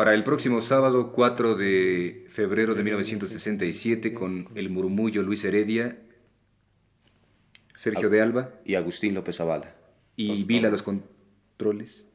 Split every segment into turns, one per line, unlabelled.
para el próximo sábado 4 de febrero de 1967 con El Murmullo Luis Heredia, Sergio de Alba
y Agustín López Zavala.
Y Vila los controles.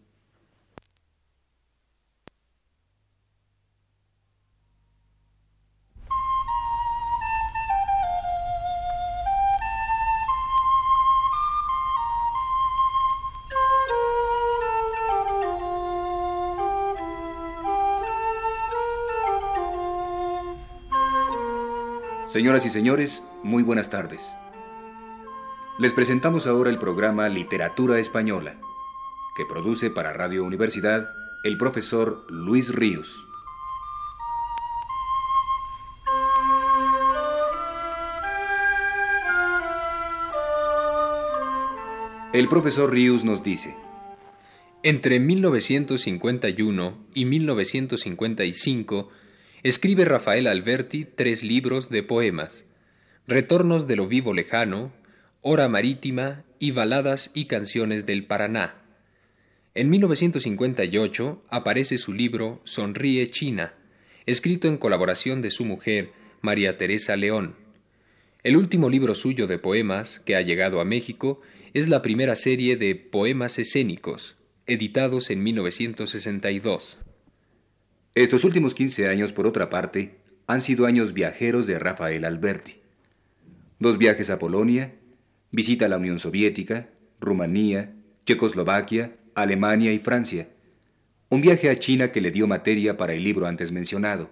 Señoras y señores, muy buenas tardes. Les presentamos ahora el programa Literatura Española, que produce para Radio Universidad el profesor Luis Ríos. El profesor Ríos nos dice,
Entre 1951 y 1955 escribe Rafael Alberti tres libros de poemas, Retornos de lo vivo lejano, Hora marítima y Baladas y canciones del Paraná. En 1958 aparece su libro Sonríe China, escrito en colaboración de su mujer, María Teresa León. El último libro suyo de poemas que ha llegado a México es la primera serie de Poemas escénicos, editados en 1962.
Estos últimos 15 años, por otra parte, han sido años viajeros de Rafael Alberti. Dos viajes a Polonia, visita a la Unión Soviética, Rumanía, Checoslovaquia, Alemania y Francia. Un viaje a China que le dio materia para el libro antes mencionado.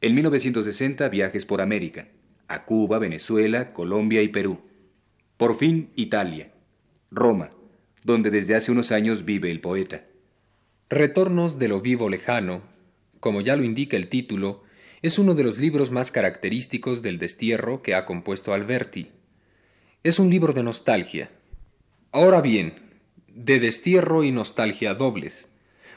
En 1960, viajes por América, a Cuba, Venezuela, Colombia y Perú. Por fin, Italia, Roma, donde desde hace unos años vive el poeta.
Retornos de lo vivo lejano, como ya lo indica el título, es uno de los libros más característicos del destierro que ha compuesto Alberti. Es un libro de nostalgia. Ahora bien, de destierro y nostalgia dobles,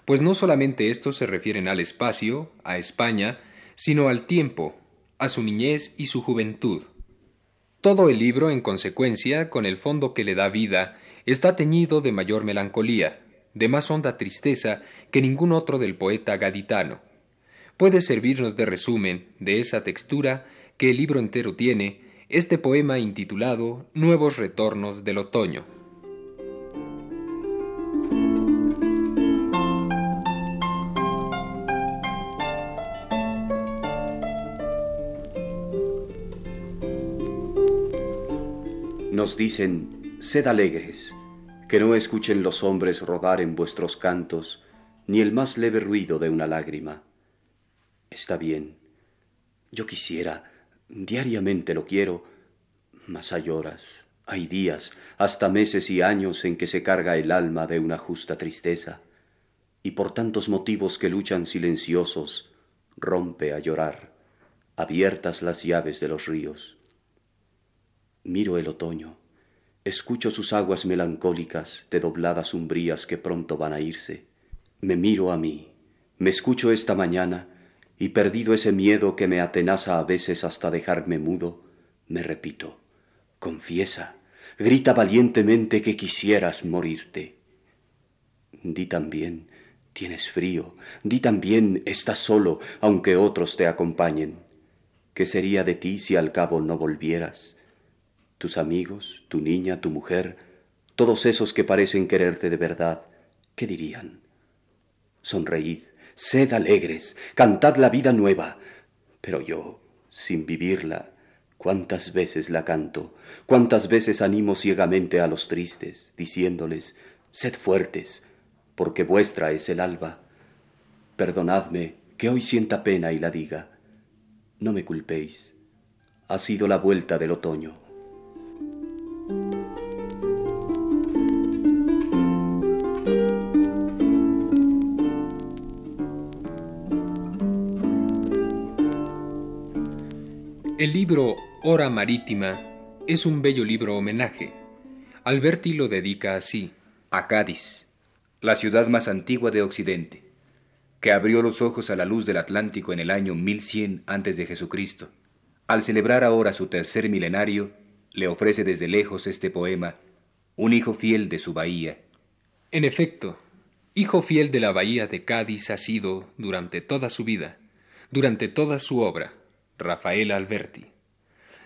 pues no solamente estos se refieren al espacio, a España, sino al tiempo, a su niñez y su juventud. Todo el libro, en consecuencia, con el fondo que le da vida, está teñido de mayor melancolía, de más honda tristeza que ningún otro del poeta gaditano. Puede servirnos de resumen de esa textura que el libro entero tiene este poema intitulado Nuevos Retornos del Otoño.
Nos dicen, sed alegres, que no escuchen los hombres rodar en vuestros cantos ni el más leve ruido de una lágrima. Está bien, yo quisiera, diariamente lo quiero, mas hay horas, hay días, hasta meses y años en que se carga el alma de una justa tristeza, y por tantos motivos que luchan silenciosos, rompe a llorar, abiertas las llaves de los ríos. Miro el otoño, Escucho sus aguas melancólicas de dobladas umbrías que pronto van a irse. Me miro a mí, me escucho esta mañana y perdido ese miedo que me atenaza a veces hasta dejarme mudo, me repito, confiesa, grita valientemente que quisieras morirte. Di también, tienes frío, di también, estás solo, aunque otros te acompañen. ¿Qué sería de ti si al cabo no volvieras? Tus amigos, tu niña, tu mujer, todos esos que parecen quererte de verdad, ¿qué dirían? Sonreíd, sed alegres, cantad la vida nueva. Pero yo, sin vivirla, cuántas veces la canto, cuántas veces animo ciegamente a los tristes, diciéndoles, sed fuertes, porque vuestra es el alba. Perdonadme que hoy sienta pena y la diga. No me culpéis. Ha sido la vuelta del otoño.
El libro Hora Marítima es un bello libro homenaje. Alberti lo dedica así.
A Cádiz, la ciudad más antigua de Occidente, que abrió los ojos a la luz del Atlántico en el año 1100 antes de Jesucristo. Al celebrar ahora su tercer milenario, le ofrece desde lejos este poema, un hijo fiel de su bahía.
En efecto, Hijo fiel de la bahía de Cádiz ha sido durante toda su vida, durante toda su obra, Rafael Alberti.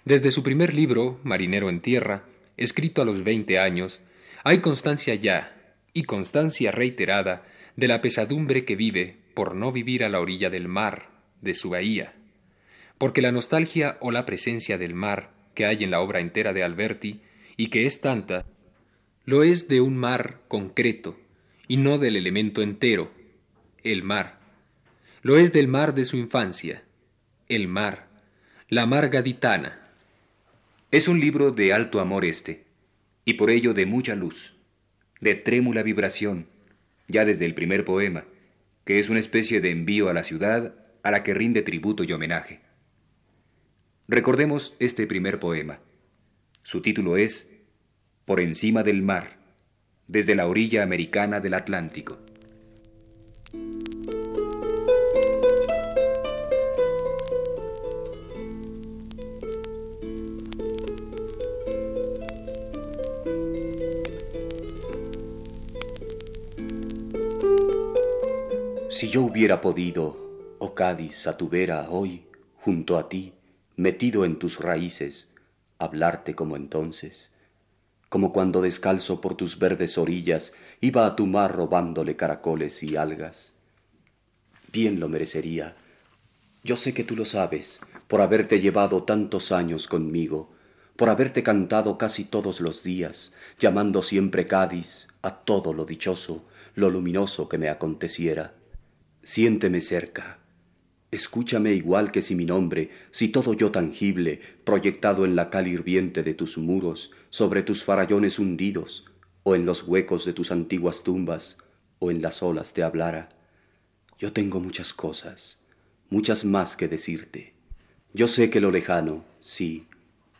Desde su primer libro, Marinero en Tierra, escrito a los veinte años, hay constancia ya, y constancia reiterada, de la pesadumbre que vive por no vivir a la orilla del mar, de su bahía. Porque la nostalgia o la presencia del mar que hay en la obra entera de Alberti, y que es tanta, lo es de un mar concreto, y no del elemento entero, el mar. Lo es del mar de su infancia, el mar, la mar gaditana.
Es un libro de alto amor este, y por ello de mucha luz, de trémula vibración, ya desde el primer poema, que es una especie de envío a la ciudad a la que rinde tributo y homenaje. Recordemos este primer poema. Su título es Por encima del mar, desde la orilla americana del Atlántico.
Si yo hubiera podido, oh Cádiz, a tu vera hoy, junto a ti, metido en tus raíces, hablarte como entonces, como cuando descalzo por tus verdes orillas iba a tu mar robándole caracoles y algas. Bien lo merecería. Yo sé que tú lo sabes, por haberte llevado tantos años conmigo, por haberte cantado casi todos los días, llamando siempre Cádiz a todo lo dichoso, lo luminoso que me aconteciera. Siénteme cerca, escúchame igual que si mi nombre, si todo yo tangible, proyectado en la cal hirviente de tus muros, sobre tus farallones hundidos, o en los huecos de tus antiguas tumbas, o en las olas te hablara. Yo tengo muchas cosas, muchas más que decirte. Yo sé que lo lejano, sí,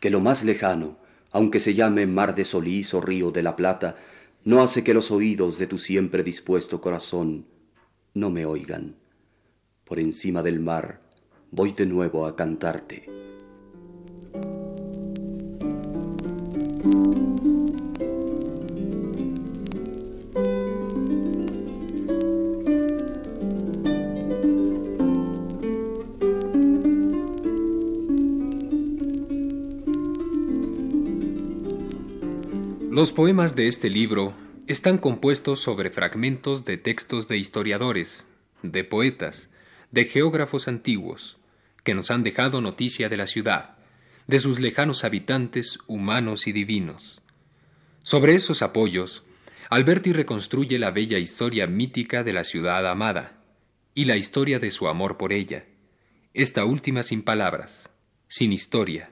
que lo más lejano, aunque se llame mar de Solís o río de la Plata, no hace que los oídos de tu siempre dispuesto corazón no me oigan. Por encima del mar voy de nuevo a cantarte.
Los poemas de este libro están compuestos sobre fragmentos de textos de historiadores, de poetas, de geógrafos antiguos, que nos han dejado noticia de la ciudad, de sus lejanos habitantes humanos y divinos. Sobre esos apoyos, Alberti reconstruye la bella historia mítica de la ciudad amada y la historia de su amor por ella, esta última sin palabras, sin historia,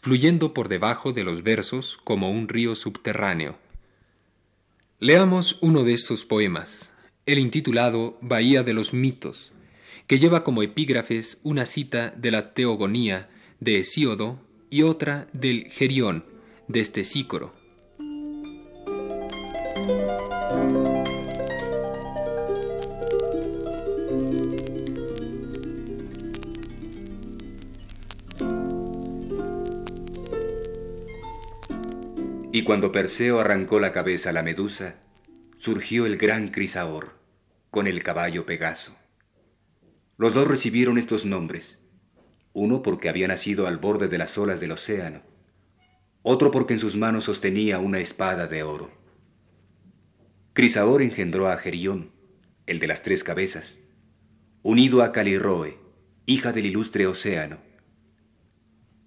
fluyendo por debajo de los versos como un río subterráneo Leamos uno de estos poemas, el intitulado Bahía de los mitos, que lleva como epígrafes una cita de la Teogonía de Hesíodo y otra del Gerión de Estesícoro.
Y cuando Perseo arrancó la cabeza a la medusa, surgió el gran Crisaor, con el caballo Pegaso. Los dos recibieron estos nombres, uno porque había nacido al borde de las olas del océano, otro porque en sus manos sostenía una espada de oro. Crisaor engendró a Gerión, el de las tres cabezas, unido a Calirroe, hija del ilustre océano.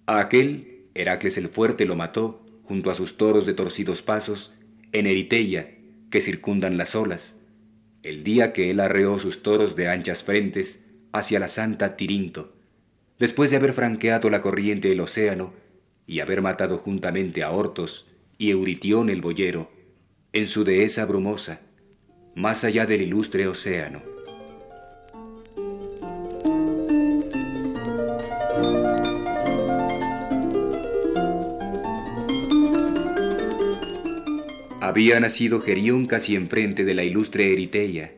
A aquel, Heracles el fuerte lo mató junto a sus toros de torcidos pasos, en Eriteia, que circundan las olas, el día que él arreó sus toros de anchas frentes hacia la santa Tirinto, después de haber franqueado la corriente del océano y haber matado juntamente a Hortos y Euritión el boyero, en su dehesa brumosa, más allá del ilustre océano. Había nacido Gerión casi enfrente de la ilustre Eriteia,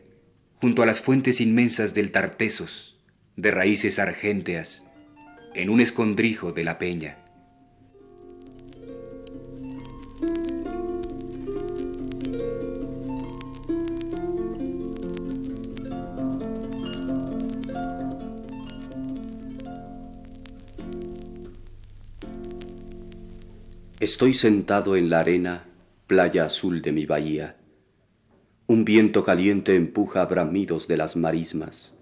junto a las fuentes inmensas del Tartesos, de raíces argenteas, en un escondrijo de la peña.
Estoy sentado en la arena, playa azul de mi bahía un viento caliente empuja bramidos de las marismas.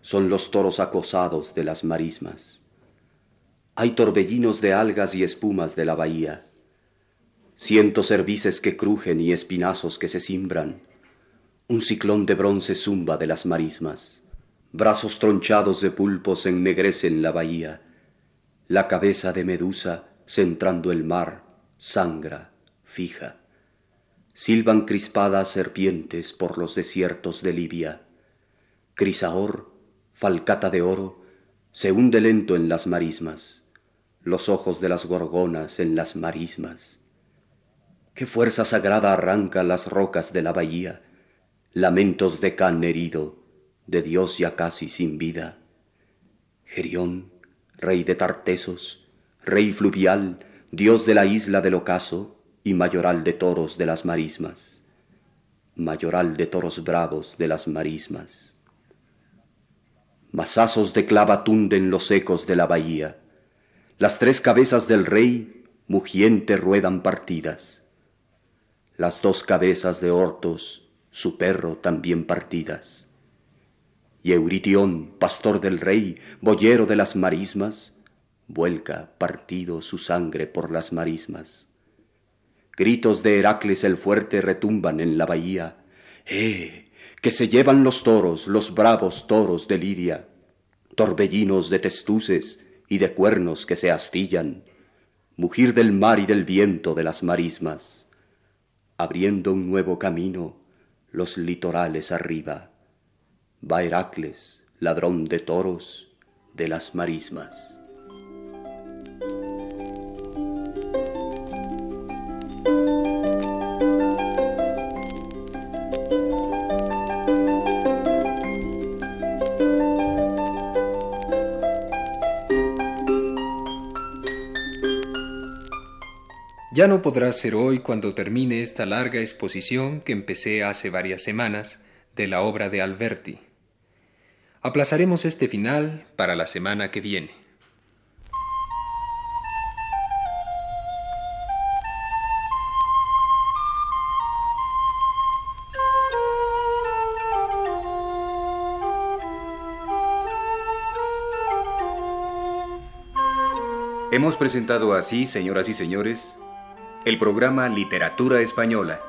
Son los toros acosados de las marismas. Hay torbellinos de algas y espumas de la bahía. Siento cervices que crujen y espinazos que se cimbran. Un ciclón de bronce zumba de las marismas. Brazos tronchados de pulpos ennegrecen la bahía. La cabeza de Medusa centrando el mar, sangra, fija. Silban crispadas serpientes por los desiertos de Libia. Crisaor, falcata de oro, se hunde lento en las marismas, los ojos de las gorgonas en las marismas. Qué fuerza sagrada arranca las rocas de la bahía, lamentos de can herido, de Dios ya casi sin vida. Gerión, rey de Tartesos, rey fluvial, dios de la isla del ocaso y mayoral de toros de las marismas, mayoral de toros bravos de las marismas. Masazos de clava tunden los ecos de la bahía, las tres cabezas del rey mugiente ruedan partidas, las dos cabezas de Hortos, su perro también partidas. Y Euritión, pastor del rey, boyero de las marismas, vuelca partido su sangre por las marismas. Gritos de Heracles el fuerte retumban en la bahía. ¡Eh! Que se llevan los toros, los bravos toros de Lidia, torbellinos de testuces y de cuernos que se astillan, mugir del mar y del viento de las marismas, abriendo un nuevo camino los litorales arriba. Va Heracles, ladrón de toros de las marismas.
Ya no podrá ser hoy cuando termine esta larga exposición que empecé hace varias semanas de la obra de Alberti. Aplazaremos este final para la semana que viene.
Hemos presentado así, señoras y señores, el programa Literatura Española,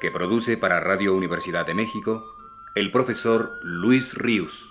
que produce para Radio Universidad de México el profesor Luis Ríos.